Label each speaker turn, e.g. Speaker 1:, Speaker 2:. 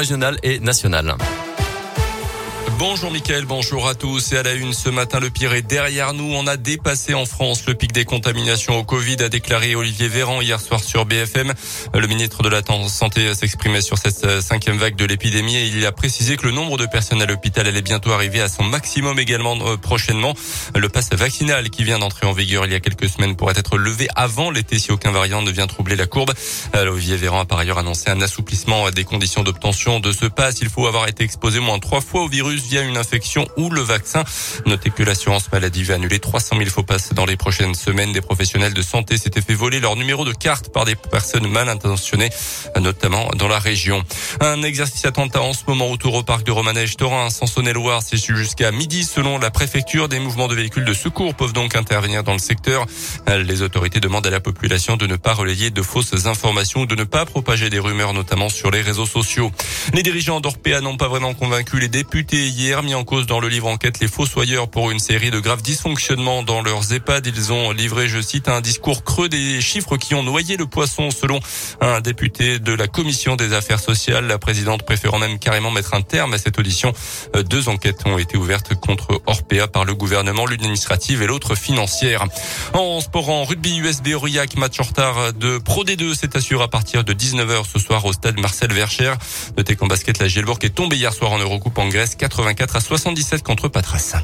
Speaker 1: régional et national.
Speaker 2: Bonjour Mickaël, bonjour à tous. Et à la une, ce matin, le pire est derrière nous. On a dépassé en France le pic des contaminations au Covid, a déclaré Olivier Véran hier soir sur BFM. Le ministre de la Santé s'exprimait sur cette cinquième vague de l'épidémie et il a précisé que le nombre de personnes à l'hôpital allait bientôt arriver à son maximum également euh, prochainement. Le pass vaccinal qui vient d'entrer en vigueur il y a quelques semaines pourrait être levé avant l'été si aucun variant ne vient troubler la courbe. Euh, Olivier Véran a par ailleurs annoncé un assouplissement des conditions d'obtention de ce pass. Il faut avoir été exposé moins trois fois au virus via une infection ou le vaccin. Notez que l'assurance maladie va annuler 300 000 faux passes dans les prochaines semaines. Des professionnels de santé s'étaient fait voler leur numéro de carte par des personnes mal intentionnées, notamment dans la région. Un exercice attentat en ce moment autour au parc de Romanège Torin, Sansonnet-Loire, c'est jusqu'à midi selon la préfecture. Des mouvements de véhicules de secours peuvent donc intervenir dans le secteur. Les autorités demandent à la population de ne pas relayer de fausses informations ou de ne pas propager des rumeurs, notamment sur les réseaux sociaux. Les dirigeants d'Orpea n'ont pas vraiment convaincu les députés hier mis en cause dans le livre enquête les fossoyeurs pour une série de graves dysfonctionnements dans leurs EHPAD. Ils ont livré, je cite, un discours creux des chiffres qui ont noyé le poisson selon un député de la commission des affaires sociales. La présidente préférant même carrément mettre un terme à cette audition. Deux enquêtes ont été ouvertes contre Orpea par le gouvernement, l'une administrative et l'autre financière. En sport en rugby USB Aurillac, match en retard de Pro D2 s'est assuré à partir de 19h ce soir au stade Marcel Vercher. Notez qu'en basket, la Gielbourg est tombée hier soir en Eurocoupe en Grèce 84 à 77 contre Patras.